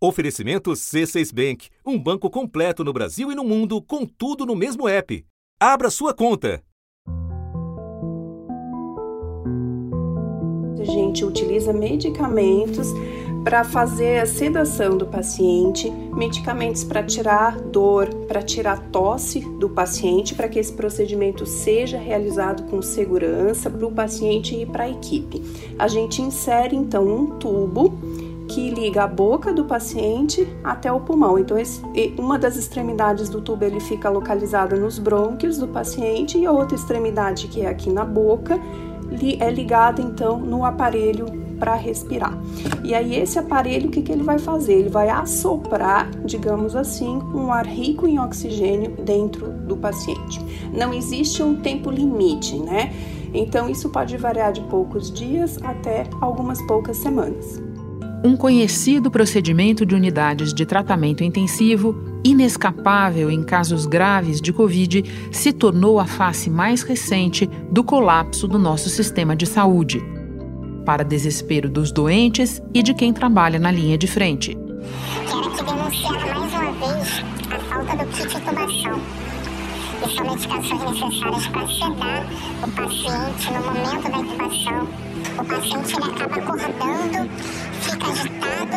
Oferecimento C6 Bank, um banco completo no Brasil e no mundo, com tudo no mesmo app. Abra sua conta. A gente utiliza medicamentos para fazer a sedação do paciente, medicamentos para tirar dor, para tirar tosse do paciente, para que esse procedimento seja realizado com segurança para o paciente e para a equipe. A gente insere então um tubo que liga a boca do paciente até o pulmão. Então, esse, uma das extremidades do tubo ele fica localizada nos brônquios do paciente e a outra extremidade, que é aqui na boca, é ligada então no aparelho para respirar. E aí esse aparelho o que, que ele vai fazer? Ele vai assoprar, digamos assim, um ar rico em oxigênio dentro do paciente. Não existe um tempo limite, né? Então isso pode variar de poucos dias até algumas poucas semanas um conhecido procedimento de unidades de tratamento intensivo, inescapável em casos graves de Covid, se tornou a face mais recente do colapso do nosso sistema de saúde. Para desespero dos doentes e de quem trabalha na linha de frente. Quero aqui denunciar mais uma vez a falta do kit intubação. E são medicações necessárias para sedar o paciente no momento da intubação. O paciente ele acaba acordando fica agitado,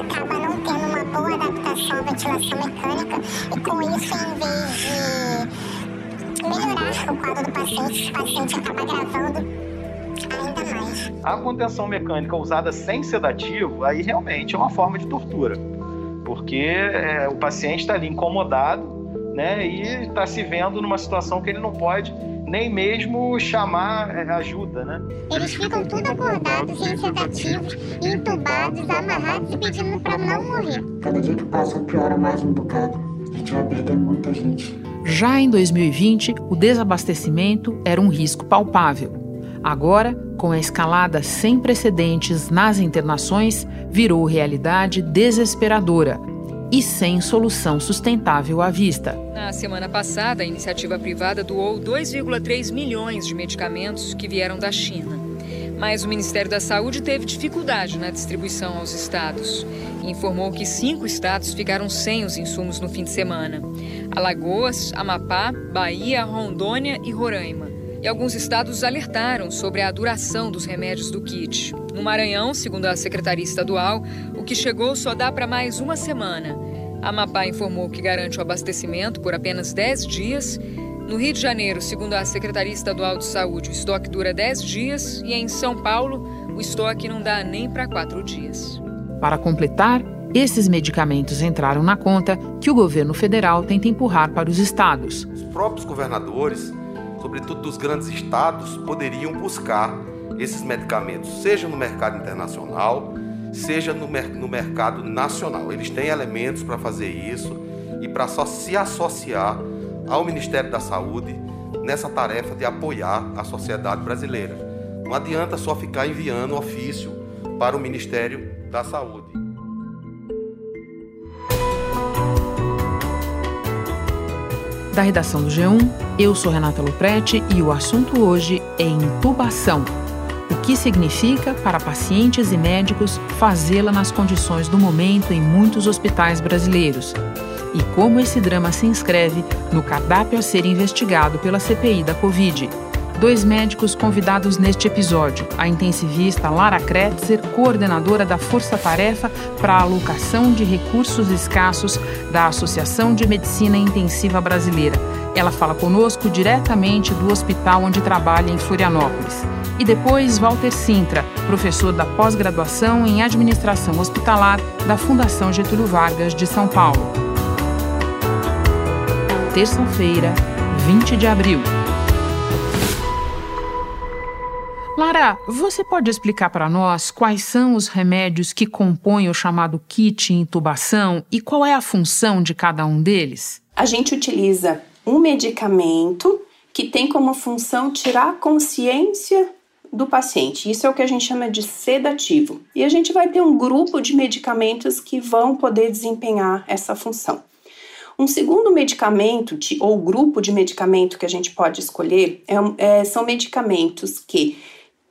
acaba não tendo uma boa adaptação à ventilação mecânica e com isso, em vez de melhorar o quadro do paciente, o paciente acaba agravando. A contenção mecânica usada sem sedativo, aí realmente é uma forma de tortura, porque é, o paciente está ali incomodado, né, e está se vendo numa situação que ele não pode nem mesmo chamar é, ajuda, né? Eles ficam tudo acordados, sem sedativos, entubados, amarrados e pedindo para não morrer. Cada dia que passa piora mais um bocado. A gente vai perder muita gente. Já em 2020, o desabastecimento era um risco palpável. Agora, com a escalada sem precedentes nas internações, virou realidade desesperadora e sem solução sustentável à vista. Na semana passada, a iniciativa privada doou 2,3 milhões de medicamentos que vieram da China. Mas o Ministério da Saúde teve dificuldade na distribuição aos estados informou que cinco estados ficaram sem os insumos no fim de semana: Alagoas, Amapá, Bahia, Rondônia e Roraima. E alguns estados alertaram sobre a duração dos remédios do kit. No Maranhão, segundo a Secretaria Estadual, o que chegou só dá para mais uma semana. A Amapá informou que garante o abastecimento por apenas 10 dias. No Rio de Janeiro, segundo a Secretaria Estadual de Saúde, o estoque dura 10 dias e em São Paulo, o estoque não dá nem para 4 dias. Para completar, esses medicamentos entraram na conta que o governo federal tenta empurrar para os estados. Os próprios governadores, sobretudo dos grandes estados, poderiam buscar esses medicamentos, seja no mercado internacional, seja no, mer no mercado nacional. Eles têm elementos para fazer isso e para se associar ao Ministério da Saúde nessa tarefa de apoiar a sociedade brasileira. Não adianta só ficar enviando ofício para o Ministério da Saúde. Da redação do G1, eu sou Renata Luprete e o assunto hoje é intubação. O que significa para pacientes e médicos fazê-la nas condições do momento em muitos hospitais brasileiros? E como esse drama se inscreve no cardápio a ser investigado pela CPI da Covid. Dois médicos convidados neste episódio: a intensivista Lara Kretzer, coordenadora da Força Tarefa para a Alocação de Recursos Escassos da Associação de Medicina Intensiva Brasileira. Ela fala conosco diretamente do hospital onde trabalha em Florianópolis. E depois Walter Sintra, professor da pós-graduação em Administração Hospitalar da Fundação Getúlio Vargas de São Paulo. Terça-feira, 20 de abril. Lara, você pode explicar para nós quais são os remédios que compõem o chamado kit intubação e qual é a função de cada um deles? A gente utiliza um medicamento que tem como função tirar a consciência do paciente. Isso é o que a gente chama de sedativo. E a gente vai ter um grupo de medicamentos que vão poder desempenhar essa função. Um segundo medicamento de, ou grupo de medicamento que a gente pode escolher é, é, são medicamentos que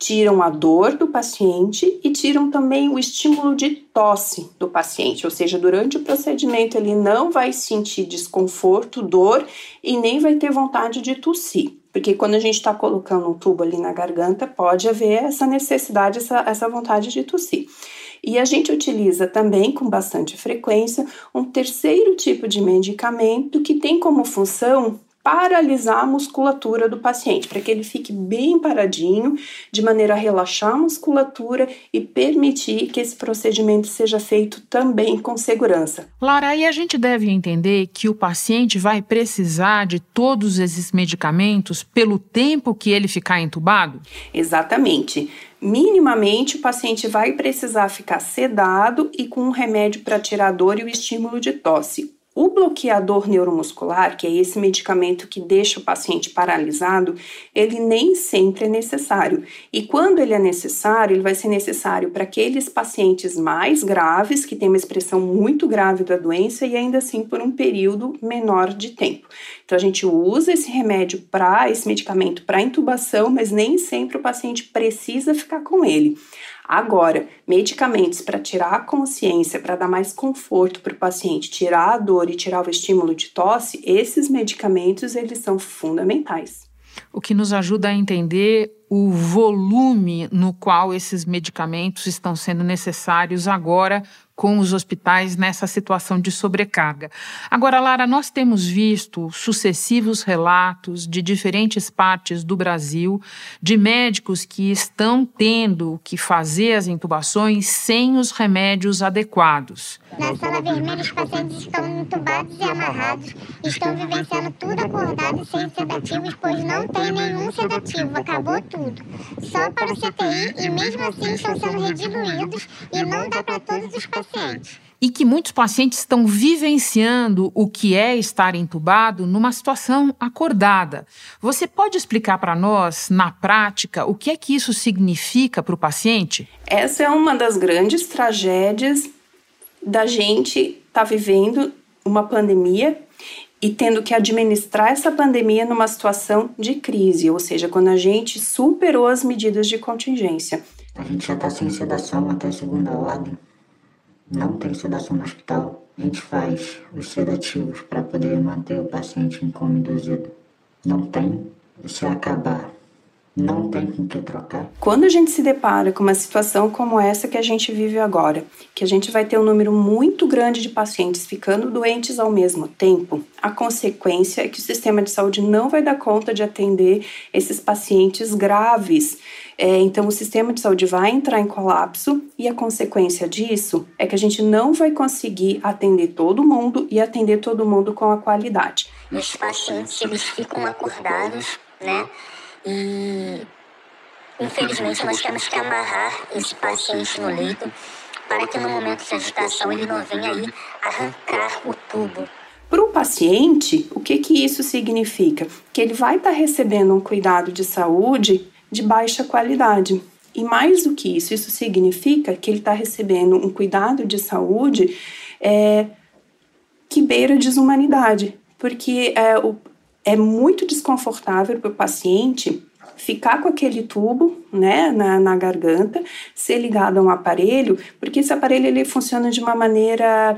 tiram a dor do paciente e tiram também o estímulo de tosse do paciente, ou seja, durante o procedimento ele não vai sentir desconforto, dor e nem vai ter vontade de tossir. Porque quando a gente está colocando um tubo ali na garganta, pode haver essa necessidade, essa, essa vontade de tossir. E a gente utiliza também com bastante frequência um terceiro tipo de medicamento que tem como função paralisar a musculatura do paciente, para que ele fique bem paradinho, de maneira a relaxar a musculatura e permitir que esse procedimento seja feito também com segurança. Lara, aí a gente deve entender que o paciente vai precisar de todos esses medicamentos pelo tempo que ele ficar entubado? Exatamente minimamente o paciente vai precisar ficar sedado e com um remédio para tirar dor e o estímulo de tosse. O bloqueador neuromuscular, que é esse medicamento que deixa o paciente paralisado, ele nem sempre é necessário. E quando ele é necessário, ele vai ser necessário para aqueles pacientes mais graves, que têm uma expressão muito grave da doença e ainda assim por um período menor de tempo. Então a gente usa esse remédio para esse medicamento para intubação, mas nem sempre o paciente precisa ficar com ele. Agora, medicamentos para tirar a consciência, para dar mais conforto para o paciente, tirar a dor e tirar o estímulo de tosse, esses medicamentos eles são fundamentais. O que nos ajuda a entender o volume no qual esses medicamentos estão sendo necessários agora com os hospitais nessa situação de sobrecarga. Agora, Lara, nós temos visto sucessivos relatos de diferentes partes do Brasil de médicos que estão tendo que fazer as intubações sem os remédios adequados. Na sala vermelha, os pacientes estão intubados e amarrados, estão vivenciando tudo acordado sem sedativos, pois não tem nenhum sedativo, acabou tudo. Só para o CTI e mesmo assim estão sendo rediluídos e não dá para todos os pacientes E que muitos pacientes estão vivenciando o que é estar entubado numa situação acordada. Você pode explicar para nós, na prática, o que é que isso significa para o paciente? Essa é uma das grandes tragédias da gente estar tá vivendo uma pandemia e tendo que administrar essa pandemia numa situação de crise, ou seja, quando a gente superou as medidas de contingência. A gente já está sem sedação até a segunda ordem não tem sedação no hospital, a gente faz os sedativos para poder manter o paciente em coma induzido. Não tem, se acabar, não tem com que trocar. Quando a gente se depara com uma situação como essa que a gente vive agora, que a gente vai ter um número muito grande de pacientes ficando doentes ao mesmo tempo, a consequência é que o sistema de saúde não vai dar conta de atender esses pacientes graves é, então, o sistema de saúde vai entrar em colapso e a consequência disso é que a gente não vai conseguir atender todo mundo e atender todo mundo com a qualidade. Os pacientes, eles ficam acordados, né? E, infelizmente, nós temos que amarrar esse paciente no leito para que no momento de agitação ele não venha aí arrancar o tubo. Para o paciente, o que, que isso significa? Que ele vai estar tá recebendo um cuidado de saúde de baixa qualidade. E mais do que isso, isso significa que ele está recebendo um cuidado de saúde é, que beira desumanidade, porque é, o, é muito desconfortável para o paciente ficar com aquele tubo, né, na, na garganta, ser ligado a um aparelho, porque esse aparelho ele funciona de uma maneira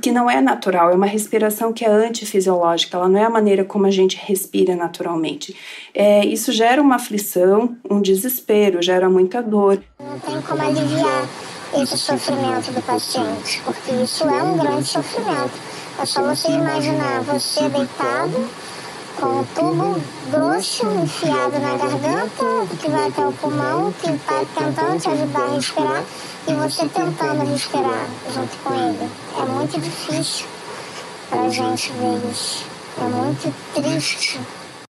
que não é natural, é uma respiração que é antifisiológica, ela não é a maneira como a gente respira naturalmente. É, isso gera uma aflição, um desespero, gera muita dor. Não tem como aliviar esse sofrimento do paciente, porque isso é um grande sofrimento. É só você imaginar você deitado com o tubo grosso enfiado na garganta, que vai até o pulmão, que está tentando te ajudar a respirar, e você tentando respirar junto com ele. É muito difícil para a gente ver isso. É muito triste.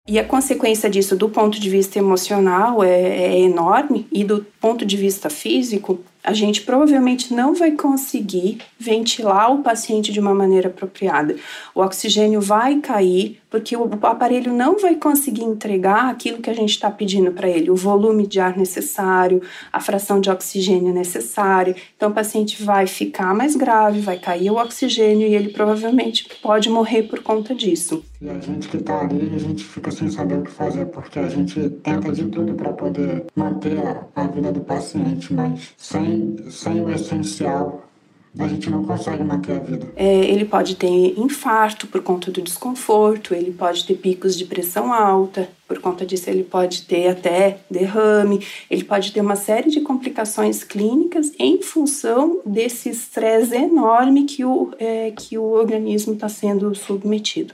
E a consequência disso, do ponto de vista emocional, é, é, enorme, e do ponto de vista físico, a gente provavelmente não vai conseguir ventilar o paciente de uma maneira apropriada. O oxigênio vai cair, porque o aparelho não vai conseguir entregar aquilo que a gente está pedindo para ele, o volume de ar necessário, a fração de oxigênio necessária. Então, o paciente vai ficar mais grave, vai cair o oxigênio e ele provavelmente pode morrer por conta disso. E a gente que está ali, a gente fica sem saber o que fazer, porque a gente tenta de tudo para poder manter a, a vida do paciente, mas sem, sem o essencial a gente não consegue manter a vida. É, ele pode ter infarto por conta do desconforto, ele pode ter picos de pressão alta, por conta disso ele pode ter até derrame, ele pode ter uma série de complicações clínicas em função desse estresse enorme que o, é, que o organismo está sendo submetido.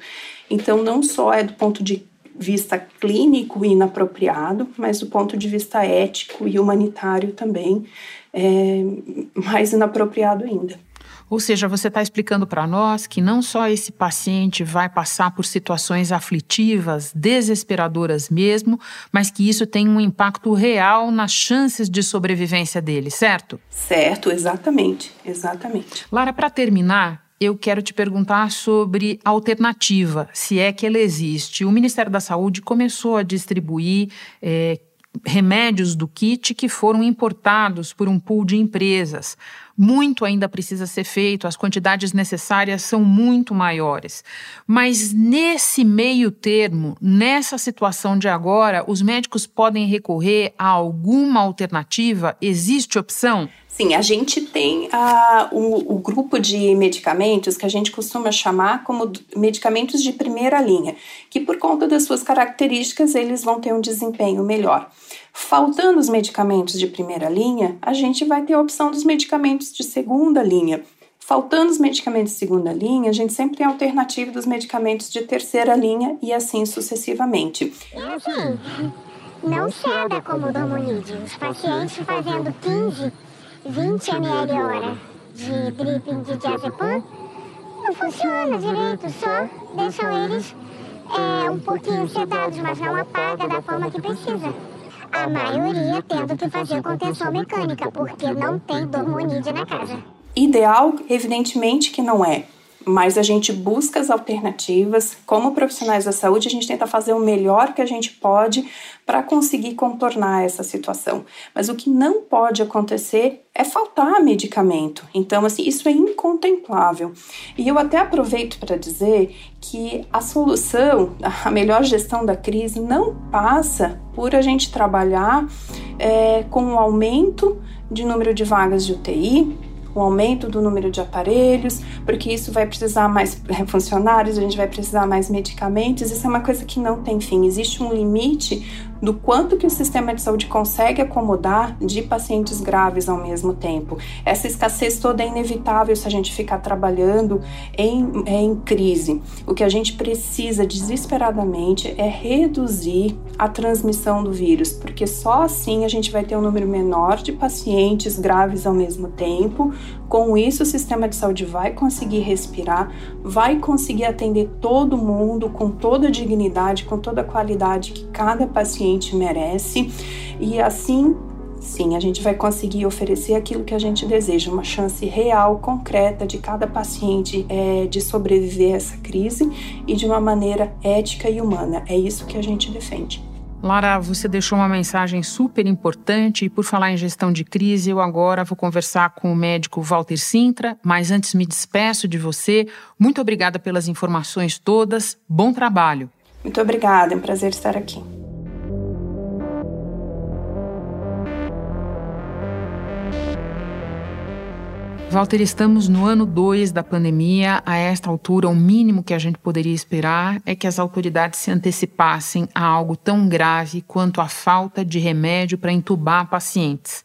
Então, não só é do ponto de vista clínico inapropriado, mas do ponto de vista ético e humanitário também é mais inapropriado ainda. Ou seja, você está explicando para nós que não só esse paciente vai passar por situações aflitivas, desesperadoras mesmo, mas que isso tem um impacto real nas chances de sobrevivência dele, certo? Certo, exatamente, exatamente. Lara, para terminar, eu quero te perguntar sobre alternativa, se é que ela existe. O Ministério da Saúde começou a distribuir é, remédios do kit que foram importados por um pool de empresas. Muito ainda precisa ser feito, as quantidades necessárias são muito maiores. Mas nesse meio termo, nessa situação de agora, os médicos podem recorrer a alguma alternativa? Existe opção? Sim, a gente tem uh, o, o, grupo de medicamentos que a gente costuma chamar como medicamentos de primeira linha, que por conta das suas características eles vão ter um desempenho melhor. Faltando os medicamentos de primeira linha, a gente vai ter a opção dos medicamentos de segunda linha. Faltando os medicamentos de segunda linha, a gente sempre tem a alternativa dos medicamentos de terceira linha e assim sucessivamente. Enfim, não ceda como Domonide. Os pacientes fazendo 15 20 ml hora de dripping de diazepam não funciona direito, só deixam eles é, um pouquinho sedados, mas não apaga da forma que precisa. A maioria tendo que fazer contenção mecânica, porque não tem dormonide na casa. Ideal, evidentemente que não é mas a gente busca as alternativas. Como profissionais da saúde, a gente tenta fazer o melhor que a gente pode para conseguir contornar essa situação. Mas o que não pode acontecer é faltar medicamento. Então, assim, isso é incontemplável. E eu até aproveito para dizer que a solução, a melhor gestão da crise, não passa por a gente trabalhar é, com o um aumento de número de vagas de UTI, o aumento do número de aparelhos, porque isso vai precisar mais funcionários, a gente vai precisar mais medicamentos. Isso é uma coisa que não tem fim. Existe um limite do quanto que o sistema de saúde consegue acomodar de pacientes graves ao mesmo tempo. Essa escassez toda é inevitável se a gente ficar trabalhando em, em crise. O que a gente precisa desesperadamente é reduzir a transmissão do vírus, porque só assim a gente vai ter um número menor de pacientes graves ao mesmo tempo. Com isso, o sistema de saúde vai conseguir respirar, vai conseguir atender todo mundo com toda a dignidade, com toda a qualidade que cada paciente paciente merece e assim sim, a gente vai conseguir oferecer aquilo que a gente deseja, uma chance real, concreta de cada paciente é, de sobreviver a essa crise e de uma maneira ética e humana. É isso que a gente defende. Lara, você deixou uma mensagem super importante e por falar em gestão de crise, eu agora vou conversar com o médico Walter Sintra, mas antes me despeço de você. Muito obrigada pelas informações todas. Bom trabalho. Muito obrigada, é um prazer estar aqui. Walter, estamos no ano 2 da pandemia. A esta altura, o mínimo que a gente poderia esperar é que as autoridades se antecipassem a algo tão grave quanto a falta de remédio para entubar pacientes.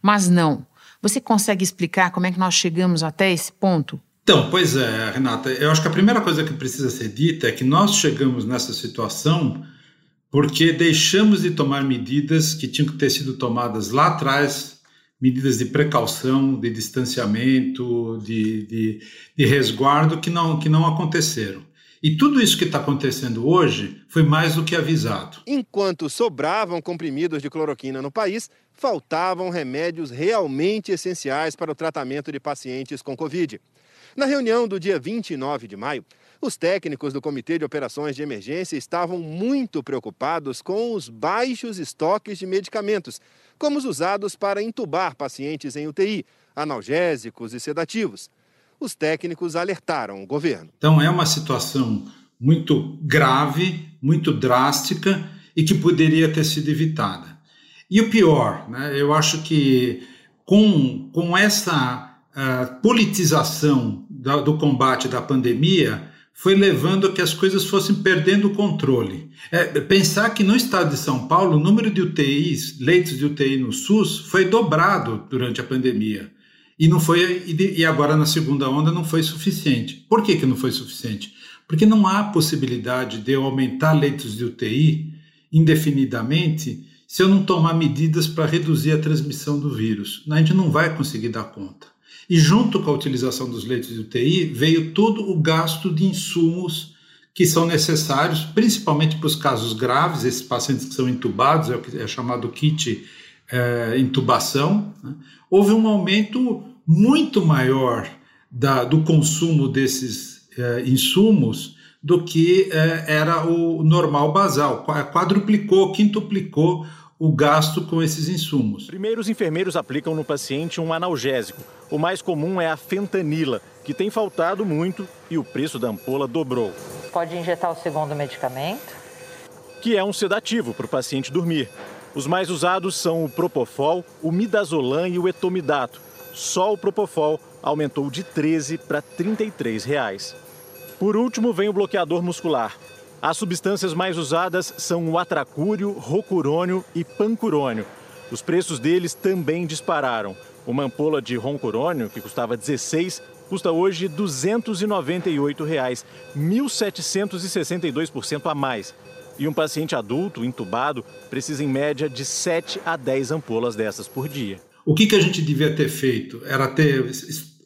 Mas não. Você consegue explicar como é que nós chegamos até esse ponto? Então, pois é, Renata. Eu acho que a primeira coisa que precisa ser dita é que nós chegamos nessa situação porque deixamos de tomar medidas que tinham que ter sido tomadas lá atrás medidas de precaução, de distanciamento, de, de, de resguardo que não, que não aconteceram. E tudo isso que está acontecendo hoje foi mais do que avisado. Enquanto sobravam comprimidos de cloroquina no país, faltavam remédios realmente essenciais para o tratamento de pacientes com Covid. Na reunião do dia 29 de maio, os técnicos do Comitê de Operações de Emergência estavam muito preocupados com os baixos estoques de medicamentos, como os usados para entubar pacientes em UTI, analgésicos e sedativos. Os técnicos alertaram o governo. Então, é uma situação muito grave, muito drástica e que poderia ter sido evitada. E o pior, né, eu acho que com, com essa uh, politização da, do combate da pandemia, foi levando a que as coisas fossem perdendo o controle. É, pensar que no estado de São Paulo o número de UTIs, leitos de UTI no SUS, foi dobrado durante a pandemia. E não foi e agora na segunda onda não foi suficiente. Por que, que não foi suficiente? Porque não há possibilidade de eu aumentar leitos de UTI indefinidamente se eu não tomar medidas para reduzir a transmissão do vírus. A gente não vai conseguir dar conta. E junto com a utilização dos leitos de UTI, veio todo o gasto de insumos que são necessários, principalmente para os casos graves, esses pacientes que são intubados, é o que é chamado kit é, intubação. Né? Houve um aumento muito maior da, do consumo desses é, insumos do que é, era o normal basal. Quadruplicou, quintuplicou o gasto com esses insumos. Primeiro, os enfermeiros aplicam no paciente um analgésico. O mais comum é a fentanila, que tem faltado muito e o preço da ampola dobrou. Pode injetar o segundo medicamento? Que é um sedativo para o paciente dormir. Os mais usados são o Propofol, o Midazolam e o Etomidato. Só o Propofol aumentou de 13 para 33 reais. Por último, vem o bloqueador muscular. As substâncias mais usadas são o atracúrio, rocurônio e pancurônio. Os preços deles também dispararam. Uma ampola de roncurônio, que custava 16, custa hoje 298 reais, 1.762% a mais. E um paciente adulto, entubado, precisa em média de 7 a 10 ampolas dessas por dia. O que, que a gente devia ter feito? Era ter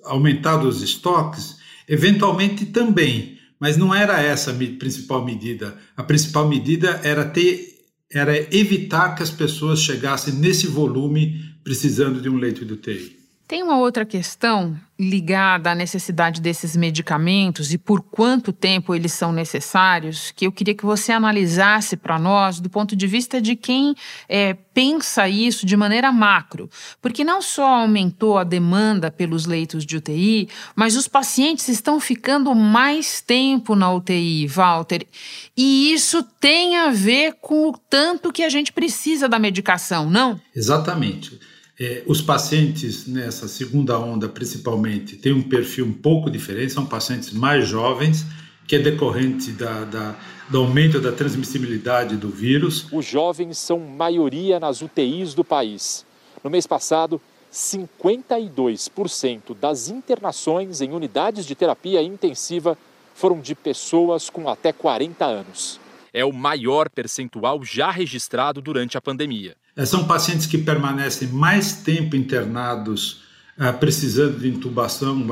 aumentado os estoques? Eventualmente também, mas não era essa a principal medida. A principal medida era ter era evitar que as pessoas chegassem nesse volume precisando de um leito de UTI. Tem uma outra questão ligada à necessidade desses medicamentos e por quanto tempo eles são necessários, que eu queria que você analisasse para nós do ponto de vista de quem é, pensa isso de maneira macro. Porque não só aumentou a demanda pelos leitos de UTI, mas os pacientes estão ficando mais tempo na UTI, Walter. E isso tem a ver com o tanto que a gente precisa da medicação, não? Exatamente. É, os pacientes nessa segunda onda, principalmente, têm um perfil um pouco diferente, são pacientes mais jovens, que é decorrente da, da, do aumento da transmissibilidade do vírus. Os jovens são maioria nas UTIs do país. No mês passado, 52% das internações em unidades de terapia intensiva foram de pessoas com até 40 anos. É o maior percentual já registrado durante a pandemia. É, são pacientes que permanecem mais tempo internados, é, precisando de intubação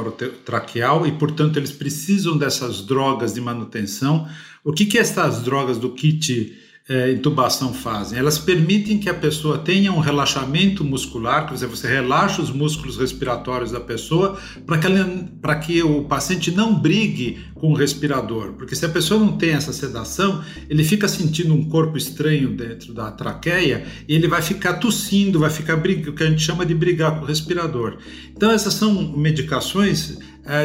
traqueal e, portanto, eles precisam dessas drogas de manutenção. O que, que essas drogas do kit é, intubação fazem? Elas permitem que a pessoa tenha um relaxamento muscular, quer dizer, você relaxa os músculos respiratórios da pessoa para que, que o paciente não brigue com o respirador, porque se a pessoa não tem essa sedação, ele fica sentindo um corpo estranho dentro da traqueia e ele vai ficar tossindo, vai ficar brigando, o que a gente chama de brigar com o respirador. Então essas são medicações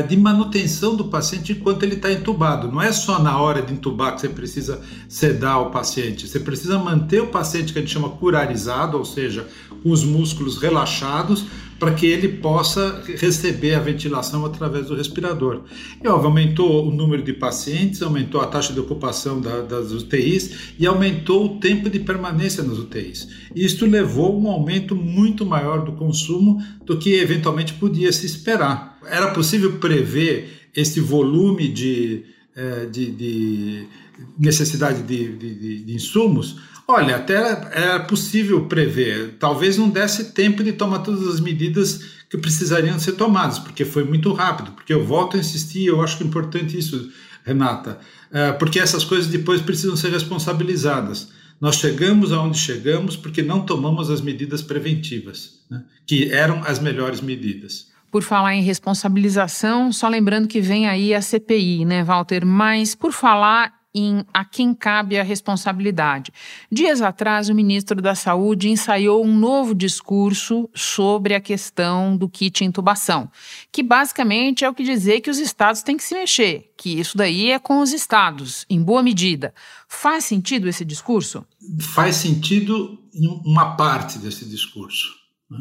de manutenção do paciente enquanto ele está entubado. Não é só na hora de entubar que você precisa sedar o paciente, você precisa manter o paciente que a gente chama curarizado, ou seja, com os músculos relaxados, para que ele possa receber a ventilação através do respirador. E óbvio, aumentou o número de pacientes, aumentou a taxa de ocupação da, das UTIs e aumentou o tempo de permanência nas UTIs. Isto levou a um aumento muito maior do consumo do que eventualmente podia se esperar. Era possível prever esse volume de, eh, de, de necessidade de, de, de insumos Olha, até era possível prever. Talvez não desse tempo de tomar todas as medidas que precisariam ser tomadas, porque foi muito rápido. Porque eu volto a insistir, eu acho que é importante isso, Renata, é, porque essas coisas depois precisam ser responsabilizadas. Nós chegamos aonde chegamos porque não tomamos as medidas preventivas, né, que eram as melhores medidas. Por falar em responsabilização, só lembrando que vem aí a CPI, né, Walter? Mas por falar em a quem cabe a responsabilidade. Dias atrás, o ministro da Saúde ensaiou um novo discurso sobre a questão do kit intubação, que basicamente é o que dizer que os estados têm que se mexer, que isso daí é com os estados, em boa medida. Faz sentido esse discurso? Faz sentido uma parte desse discurso. Né?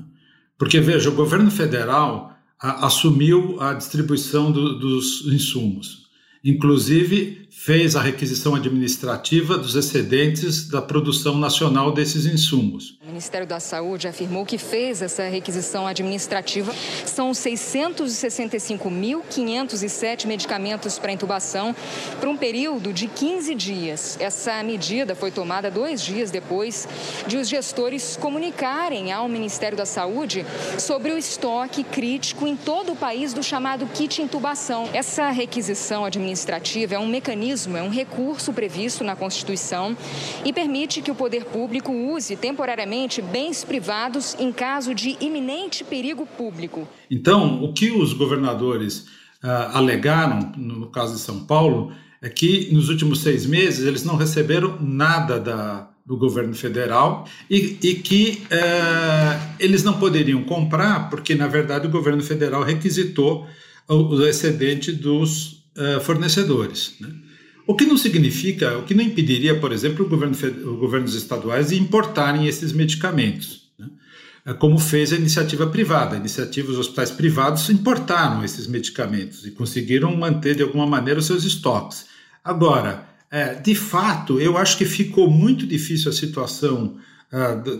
Porque, veja, o governo federal assumiu a distribuição do, dos insumos. Inclusive, fez a requisição administrativa dos excedentes da produção nacional desses insumos. O Ministério da Saúde afirmou que fez essa requisição administrativa. São 665.507 medicamentos para intubação por um período de 15 dias. Essa medida foi tomada dois dias depois de os gestores comunicarem ao Ministério da Saúde sobre o estoque crítico em todo o país do chamado kit intubação. Essa requisição administrativa é um mecanismo, é um recurso previsto na Constituição e permite que o poder público use temporariamente bens privados em caso de iminente perigo público. Então, o que os governadores uh, alegaram, no caso de São Paulo, é que nos últimos seis meses eles não receberam nada da, do governo federal e, e que uh, eles não poderiam comprar, porque, na verdade, o governo federal requisitou o, excedente dos uh, fornecedores. Né? O que não significa, o que não impediria, por exemplo, o governo, os governos estaduais de importarem esses medicamentos, né? É como fez a iniciativa privada. A iniciativa dos hospitais privados importaram esses medicamentos e conseguiram manter de alguma maneira os seus estoques. Agora, é, de fato, eu acho que ficou muito difícil a situação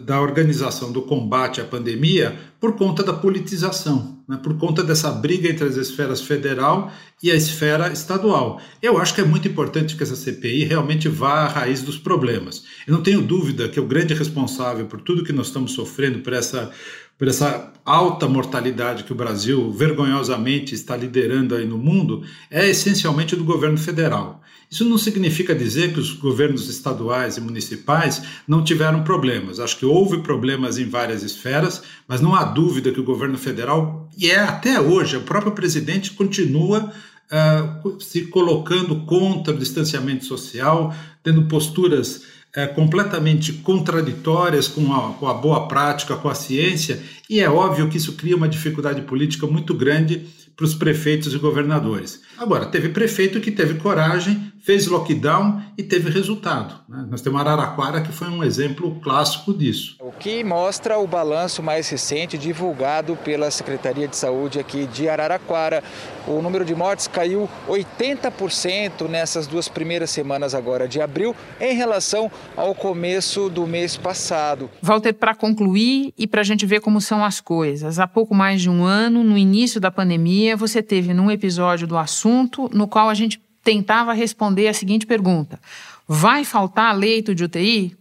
da organização do combate à pandemia por conta da politização, né, por conta dessa briga entre as esferas federal e a esfera estadual. Eu acho que é muito importante que essa CPI realmente vá à raiz dos problemas. Eu não tenho dúvida que o grande responsável por tudo que nós estamos sofrendo, por essa, por essa alta mortalidade que o Brasil vergonhosamente está liderando aí no mundo, é essencialmente do governo federal. Isso não significa dizer que os governos estaduais e municipais não tiveram problemas. Acho que houve problemas em várias esferas, mas não há dúvida que o governo federal, e é até hoje, o próprio presidente continua uh, se colocando contra o distanciamento social, tendo posturas uh, completamente contraditórias com a, com a boa prática, com a ciência, e é óbvio que isso cria uma dificuldade política muito grande para os prefeitos e governadores. Agora, teve prefeito que teve coragem, fez lockdown e teve resultado. Né? Nós temos Araraquara, que foi um exemplo clássico disso. O que mostra o balanço mais recente divulgado pela Secretaria de Saúde aqui de Araraquara. O número de mortes caiu 80% nessas duas primeiras semanas agora de abril, em relação ao começo do mês passado. Walter, para concluir e para a gente ver como são as coisas, há pouco mais de um ano, no início da pandemia, você teve num episódio do assunto no qual a gente tentava responder a seguinte pergunta: vai faltar leito de UTI?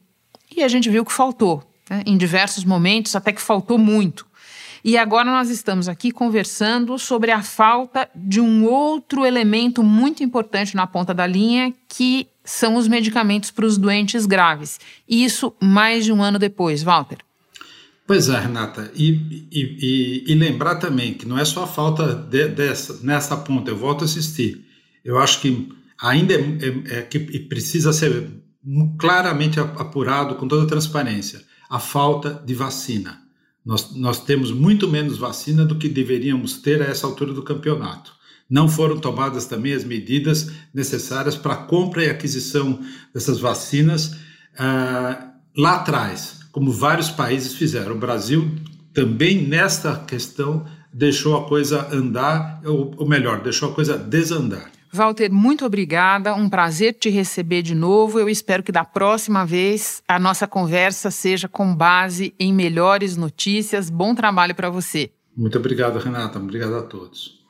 E a gente viu que faltou, né? em diversos momentos, até que faltou muito. E agora nós estamos aqui conversando sobre a falta de um outro elemento muito importante na ponta da linha, que são os medicamentos para os doentes graves. Isso mais de um ano depois, Walter. Pois é, Renata, e, e, e, e lembrar também que não é só a falta de, dessa, nessa ponta, eu volto a assistir. Eu acho que ainda é, é, é que precisa ser claramente apurado com toda transparência a falta de vacina. Nós, nós temos muito menos vacina do que deveríamos ter a essa altura do campeonato. Não foram tomadas também as medidas necessárias para a compra e aquisição dessas vacinas uh, lá atrás como vários países fizeram. O Brasil também nesta questão deixou a coisa andar, ou, melhor, deixou a coisa desandar. Walter, muito obrigada. Um prazer te receber de novo. Eu espero que da próxima vez a nossa conversa seja com base em melhores notícias. Bom trabalho para você. Muito obrigado, Renata. Obrigado a todos.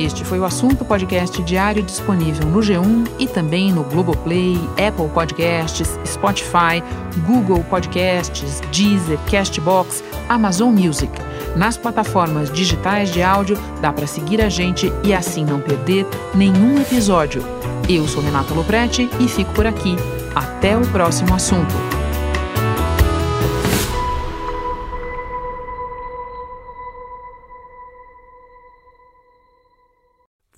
Este foi o assunto podcast diário disponível no G1 e também no Globoplay, Apple Podcasts, Spotify, Google Podcasts, Deezer, Castbox, Amazon Music. Nas plataformas digitais de áudio dá para seguir a gente e assim não perder nenhum episódio. Eu sou Renata Loprete e fico por aqui. Até o próximo assunto.